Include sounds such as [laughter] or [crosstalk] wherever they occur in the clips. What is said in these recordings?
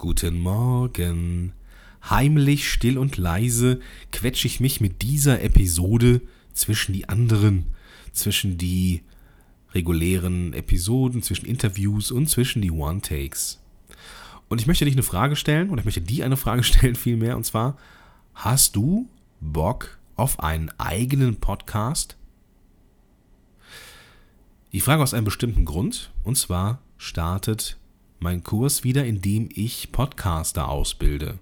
Guten Morgen. Heimlich, still und leise quetsche ich mich mit dieser Episode zwischen die anderen, zwischen die regulären Episoden, zwischen Interviews und zwischen die One-Takes. Und ich möchte dich eine Frage stellen, oder ich möchte dir eine Frage [laughs] stellen vielmehr, und zwar, hast du Bock auf einen eigenen Podcast? Ich frage aus einem bestimmten Grund, und zwar startet mein Kurs wieder, in dem ich Podcaster ausbilde,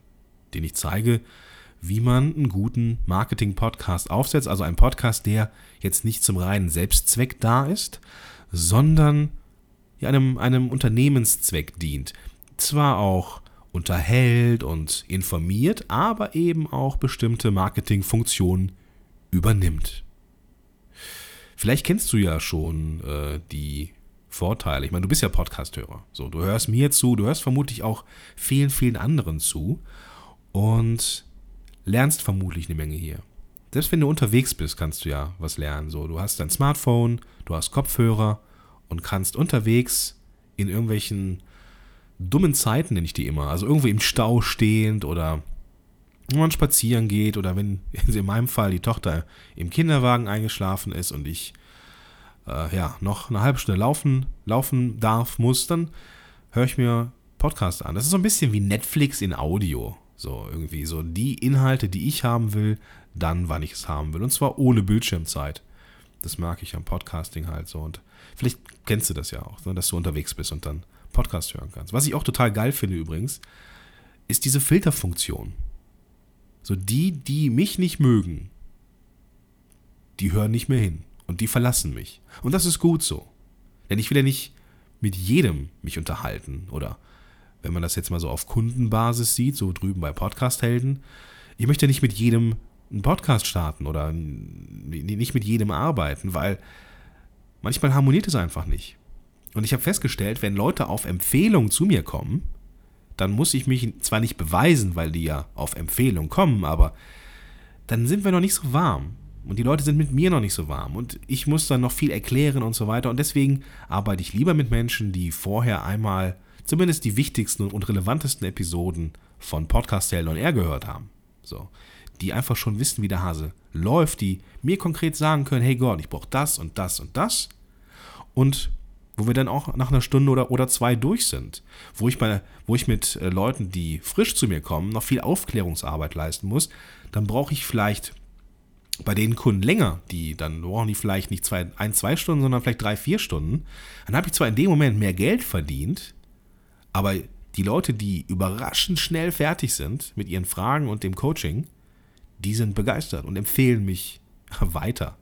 den ich zeige, wie man einen guten Marketing-Podcast aufsetzt. Also ein Podcast, der jetzt nicht zum reinen Selbstzweck da ist, sondern einem, einem Unternehmenszweck dient. Zwar auch unterhält und informiert, aber eben auch bestimmte Marketingfunktionen übernimmt. Vielleicht kennst du ja schon äh, die Vorteile. Ich meine, du bist ja Podcasthörer. So, du hörst mir zu, du hörst vermutlich auch vielen, vielen anderen zu und lernst vermutlich eine Menge hier. Selbst wenn du unterwegs bist, kannst du ja was lernen. So, du hast dein Smartphone, du hast Kopfhörer und kannst unterwegs in irgendwelchen dummen Zeiten, nenne ich die immer, also irgendwo im Stau stehend oder wenn man spazieren geht oder wenn [laughs] in meinem Fall die Tochter im Kinderwagen eingeschlafen ist und ich äh, ja, noch eine halbe Stunde laufen, laufen darf, muss, dann höre ich mir Podcasts an. Das ist so ein bisschen wie Netflix in Audio. So irgendwie so die Inhalte, die ich haben will, dann, wann ich es haben will. Und zwar ohne Bildschirmzeit. Das mag ich am Podcasting halt so. Und vielleicht kennst du das ja auch, ne, dass du unterwegs bist und dann Podcast hören kannst. Was ich auch total geil finde übrigens, ist diese Filterfunktion. So die, die mich nicht mögen, die hören nicht mehr hin. Und die verlassen mich. Und das ist gut so. Denn ich will ja nicht mit jedem mich unterhalten. Oder wenn man das jetzt mal so auf Kundenbasis sieht, so drüben bei Podcast-Helden, ich möchte nicht mit jedem einen Podcast starten oder nicht mit jedem arbeiten, weil manchmal harmoniert es einfach nicht. Und ich habe festgestellt, wenn Leute auf Empfehlung zu mir kommen, dann muss ich mich zwar nicht beweisen, weil die ja auf Empfehlung kommen, aber dann sind wir noch nicht so warm. Und die Leute sind mit mir noch nicht so warm. Und ich muss dann noch viel erklären und so weiter. Und deswegen arbeite ich lieber mit Menschen, die vorher einmal zumindest die wichtigsten und relevantesten Episoden von Podcast Hell on Air gehört haben. So. Die einfach schon wissen, wie der Hase läuft, die mir konkret sagen können, hey Gott, ich brauche das und das und das. Und wo wir dann auch nach einer Stunde oder, oder zwei durch sind. Wo ich, bei, wo ich mit äh, Leuten, die frisch zu mir kommen, noch viel Aufklärungsarbeit leisten muss, dann brauche ich vielleicht bei den Kunden länger, die dann brauchen die vielleicht nicht zwei, ein, zwei Stunden, sondern vielleicht drei, vier Stunden, dann habe ich zwar in dem Moment mehr Geld verdient, aber die Leute, die überraschend schnell fertig sind mit ihren Fragen und dem Coaching, die sind begeistert und empfehlen mich [laughs] weiter.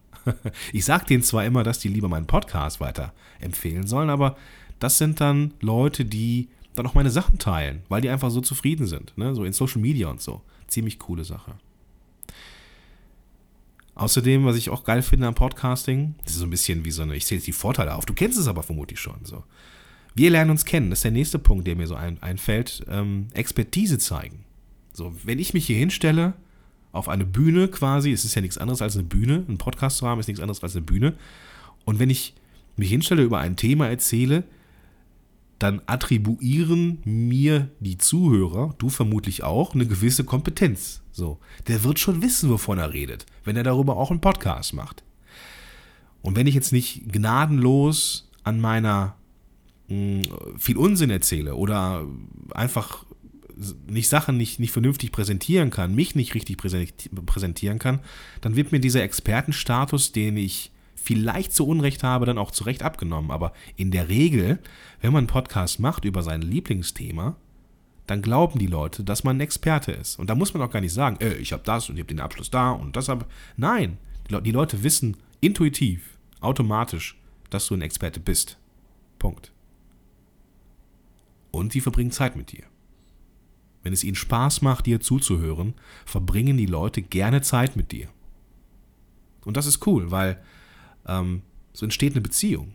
Ich sage denen zwar immer, dass die lieber meinen Podcast weiter empfehlen sollen, aber das sind dann Leute, die dann auch meine Sachen teilen, weil die einfach so zufrieden sind, ne? so in Social Media und so. Ziemlich coole Sache. Außerdem, was ich auch geil finde am Podcasting, das ist so ein bisschen wie so eine, ich zähle jetzt die Vorteile auf, du kennst es aber vermutlich schon. So. Wir lernen uns kennen, das ist der nächste Punkt, der mir so ein, einfällt, ähm, Expertise zeigen. So, wenn ich mich hier hinstelle, auf eine Bühne quasi, es ist ja nichts anderes als eine Bühne, ein Podcast zu haben ist nichts anderes als eine Bühne. Und wenn ich mich hinstelle, über ein Thema erzähle, dann attribuieren mir die Zuhörer, du vermutlich auch, eine gewisse Kompetenz. So, der wird schon wissen, wovon er redet, wenn er darüber auch einen Podcast macht. Und wenn ich jetzt nicht gnadenlos an meiner mh, hm, viel Unsinn erzähle oder einfach nicht Sachen nicht, nicht vernünftig präsentieren kann, mich nicht richtig präsentieren kann, dann wird mir dieser Expertenstatus, den ich vielleicht zu Unrecht habe, dann auch zu Recht abgenommen. Aber in der Regel, wenn man einen Podcast macht über sein Lieblingsthema, dann glauben die Leute, dass man ein Experte ist. Und da muss man auch gar nicht sagen, äh, ich habe das und ich habe den Abschluss da und das habe. Nein, die Leute wissen intuitiv, automatisch, dass du ein Experte bist. Punkt. Und sie verbringen Zeit mit dir. Wenn es ihnen Spaß macht, dir zuzuhören, verbringen die Leute gerne Zeit mit dir. Und das ist cool, weil ähm, so entsteht eine Beziehung.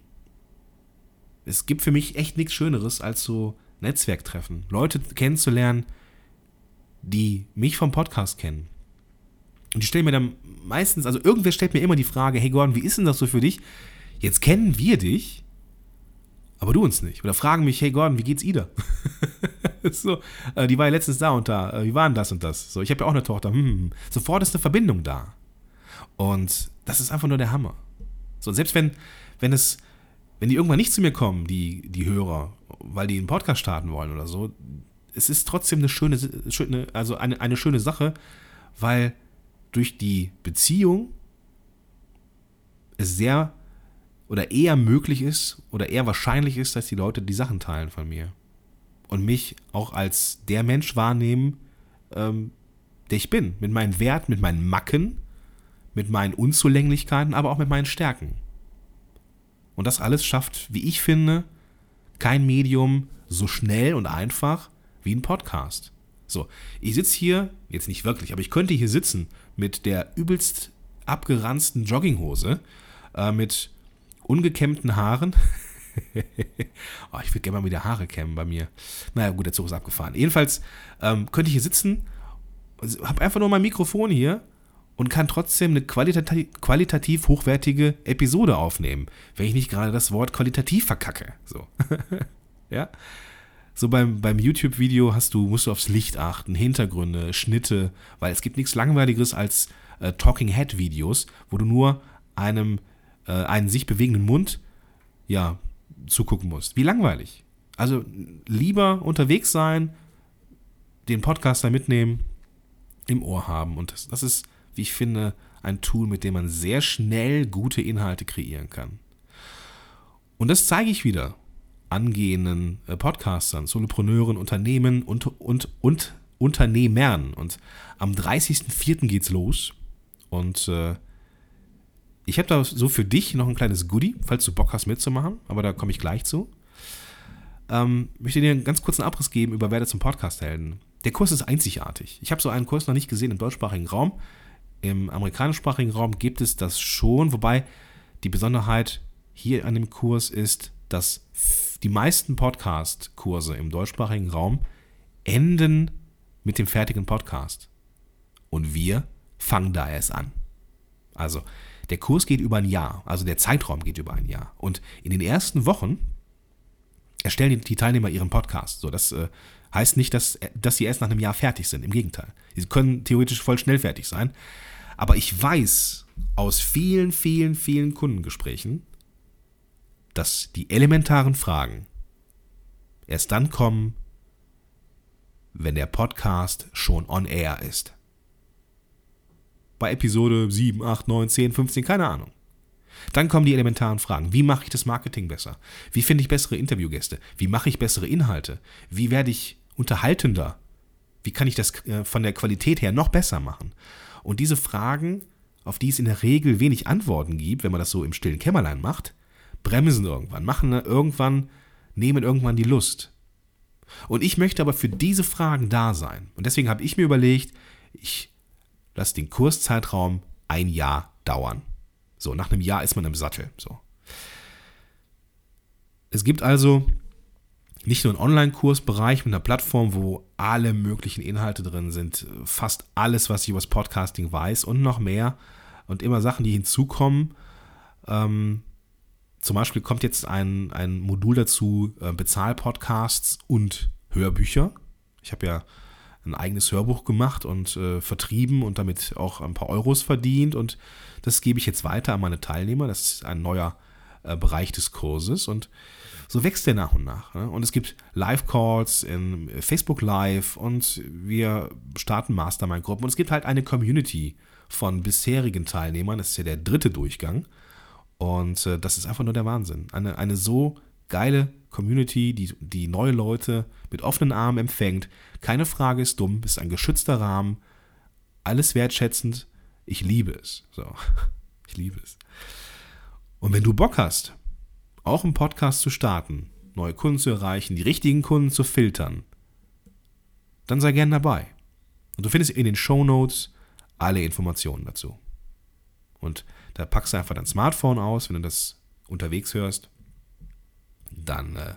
Es gibt für mich echt nichts Schöneres als so Netzwerktreffen. Leute kennenzulernen, die mich vom Podcast kennen. Und die stellen mir dann meistens, also irgendwer stellt mir immer die Frage, hey Gordon, wie ist denn das so für dich? Jetzt kennen wir dich, aber du uns nicht. Oder fragen mich, hey Gordon, wie geht's Ida? [laughs] so, äh, die war ja letztens da und da. Äh, wie war denn das und das? So, ich habe ja auch eine Tochter. Hm, hm, hm. Sofort ist eine Verbindung da. Und das ist einfach nur der Hammer. So, und selbst wenn, wenn es, wenn die irgendwann nicht zu mir kommen, die, die Hörer, weil die einen Podcast starten wollen oder so, es ist trotzdem eine schöne, schöne also eine, eine schöne Sache, weil durch die Beziehung es sehr oder eher möglich ist oder eher wahrscheinlich ist, dass die Leute die Sachen teilen von mir. Und mich auch als der Mensch wahrnehmen, ähm, der ich bin. Mit meinen Werten, mit meinen Macken, mit meinen Unzulänglichkeiten, aber auch mit meinen Stärken. Und das alles schafft, wie ich finde, kein Medium so schnell und einfach wie ein Podcast. So, ich sitze hier, jetzt nicht wirklich, aber ich könnte hier sitzen mit der übelst abgeranzten Jogginghose, äh, mit ungekämmten Haaren. [laughs] oh, ich würde gerne mal wieder Haare kämmen bei mir. Naja, gut, der Zug ist abgefahren. Jedenfalls ähm, könnte ich hier sitzen, habe einfach nur mein Mikrofon hier und kann trotzdem eine qualitativ, qualitativ hochwertige Episode aufnehmen, wenn ich nicht gerade das Wort qualitativ verkacke. So. [laughs] ja. So beim, beim YouTube-Video hast du, musst du aufs Licht achten, Hintergründe, Schnitte, weil es gibt nichts Langweiligeres als äh, Talking Head-Videos, wo du nur einem äh, einen sich bewegenden Mund ja, zugucken musst. Wie langweilig. Also lieber unterwegs sein, den Podcaster mitnehmen, im Ohr haben. Und das, das ist, wie ich finde, ein Tool, mit dem man sehr schnell gute Inhalte kreieren kann. Und das zeige ich wieder angehenden äh, Podcastern, Solopreneuren, Unternehmen und, und, und Unternehmern. Und am 30.04. geht's los. Und äh, ich habe da so für dich noch ein kleines Goodie, falls du Bock hast mitzumachen, aber da komme ich gleich zu. Ähm, möchte dir einen ganz kurzen Abriss geben über Werde zum Podcast-Helden. Der Kurs ist einzigartig. Ich habe so einen Kurs noch nicht gesehen im deutschsprachigen Raum. Im amerikanischsprachigen Raum gibt es das schon, wobei die Besonderheit hier an dem Kurs ist, dass die meisten Podcast-Kurse im deutschsprachigen Raum enden mit dem fertigen Podcast. Und wir fangen da erst an. Also, der Kurs geht über ein Jahr, also der Zeitraum geht über ein Jahr. Und in den ersten Wochen erstellen die Teilnehmer ihren Podcast. So, das äh, heißt nicht, dass, dass sie erst nach einem Jahr fertig sind. Im Gegenteil. Sie können theoretisch voll schnell fertig sein. Aber ich weiß aus vielen, vielen, vielen Kundengesprächen, dass die elementaren Fragen erst dann kommen, wenn der Podcast schon on air ist bei Episode 7, 8, 9, 10, 15, keine Ahnung. Dann kommen die elementaren Fragen. Wie mache ich das Marketing besser? Wie finde ich bessere Interviewgäste? Wie mache ich bessere Inhalte? Wie werde ich unterhaltender? Wie kann ich das äh, von der Qualität her noch besser machen? Und diese Fragen, auf die es in der Regel wenig Antworten gibt, wenn man das so im stillen Kämmerlein macht, bremsen irgendwann, machen irgendwann, nehmen irgendwann die Lust. Und ich möchte aber für diese Fragen da sein. Und deswegen habe ich mir überlegt, ich lass den Kurszeitraum ein Jahr dauern. So, nach einem Jahr ist man im Sattel. So. Es gibt also nicht nur einen Online-Kursbereich mit einer Plattform, wo alle möglichen Inhalte drin sind, fast alles, was ich über das Podcasting weiß und noch mehr und immer Sachen, die hinzukommen. Ähm, zum Beispiel kommt jetzt ein, ein Modul dazu, äh, Bezahl-Podcasts und Hörbücher. Ich habe ja ein eigenes Hörbuch gemacht und äh, vertrieben und damit auch ein paar Euros verdient. Und das gebe ich jetzt weiter an meine Teilnehmer. Das ist ein neuer äh, Bereich des Kurses. Und so wächst der nach und nach. Ne? Und es gibt Live-Calls in Facebook Live und wir starten Mastermind-Gruppen. Und es gibt halt eine Community von bisherigen Teilnehmern. Das ist ja der dritte Durchgang. Und äh, das ist einfach nur der Wahnsinn. Eine, eine so geile Community, die, die neue Leute mit offenen Armen empfängt. Keine Frage ist dumm, ist ein geschützter Rahmen. Alles wertschätzend. Ich liebe es. So. [laughs] Ich liebe es. Und wenn du Bock hast, auch einen Podcast zu starten, neue Kunden zu erreichen, die richtigen Kunden zu filtern, dann sei gern dabei. Und du findest in den Show Notes alle Informationen dazu. Und da packst du einfach dein Smartphone aus, wenn du das unterwegs hörst dann äh,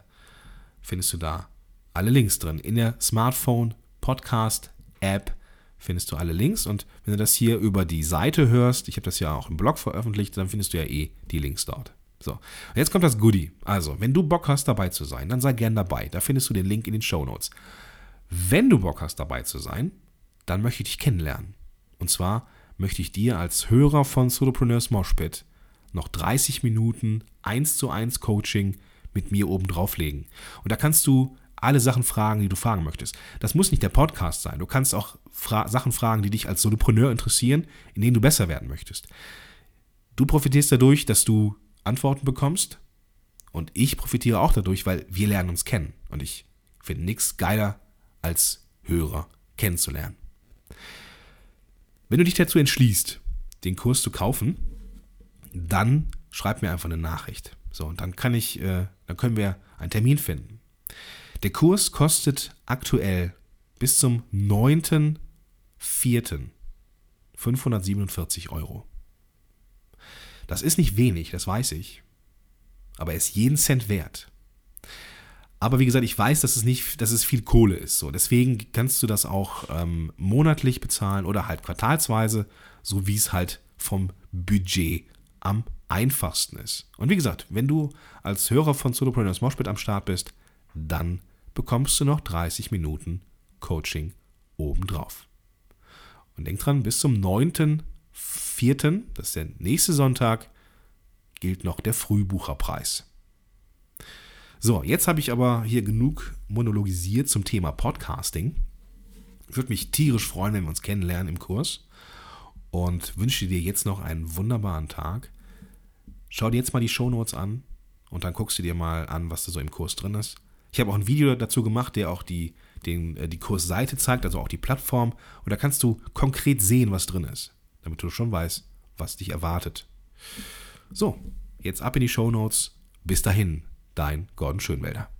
findest du da alle Links drin. In der Smartphone Podcast App findest du alle Links und wenn du das hier über die Seite hörst, ich habe das ja auch im Blog veröffentlicht, dann findest du ja eh die Links dort. So, und jetzt kommt das Goodie. Also, wenn du Bock hast, dabei zu sein, dann sei gern dabei. Da findest du den Link in den Show Notes. Wenn du Bock hast, dabei zu sein, dann möchte ich dich kennenlernen. Und zwar möchte ich dir als Hörer von Solopreneurs Moshpit noch 30 Minuten 1 zu 1 Coaching mit mir oben drauflegen. Und da kannst du alle Sachen fragen, die du fragen möchtest. Das muss nicht der Podcast sein. Du kannst auch fra Sachen fragen, die dich als Solopreneur interessieren, in denen du besser werden möchtest. Du profitierst dadurch, dass du Antworten bekommst und ich profitiere auch dadurch, weil wir lernen uns kennen. Und ich finde nichts geiler als Hörer kennenzulernen. Wenn du dich dazu entschließt, den Kurs zu kaufen, dann schreib mir einfach eine Nachricht. So, und dann kann ich, äh, dann können wir einen Termin finden. Der Kurs kostet aktuell bis zum 9.4. 547 Euro. Das ist nicht wenig, das weiß ich. Aber er ist jeden Cent wert. Aber wie gesagt, ich weiß, dass es nicht, dass es viel Kohle ist. So, deswegen kannst du das auch ähm, monatlich bezahlen oder halt quartalsweise, so wie es halt vom Budget am einfachsten ist. Und wie gesagt, wenn du als Hörer von Solopreneurs Moshpit am Start bist, dann bekommst du noch 30 Minuten Coaching obendrauf. Und denk dran, bis zum 9.4., das ist der nächste Sonntag, gilt noch der Frühbucherpreis. So, jetzt habe ich aber hier genug monologisiert zum Thema Podcasting. Ich würde mich tierisch freuen, wenn wir uns kennenlernen im Kurs und wünsche dir jetzt noch einen wunderbaren Tag. Schau dir jetzt mal die Shownotes an und dann guckst du dir mal an, was da so im Kurs drin ist. Ich habe auch ein Video dazu gemacht, der auch die, den, äh, die Kursseite zeigt, also auch die Plattform. Und da kannst du konkret sehen, was drin ist, damit du schon weißt, was dich erwartet. So, jetzt ab in die Shownotes. Bis dahin, dein Gordon Schönwälder.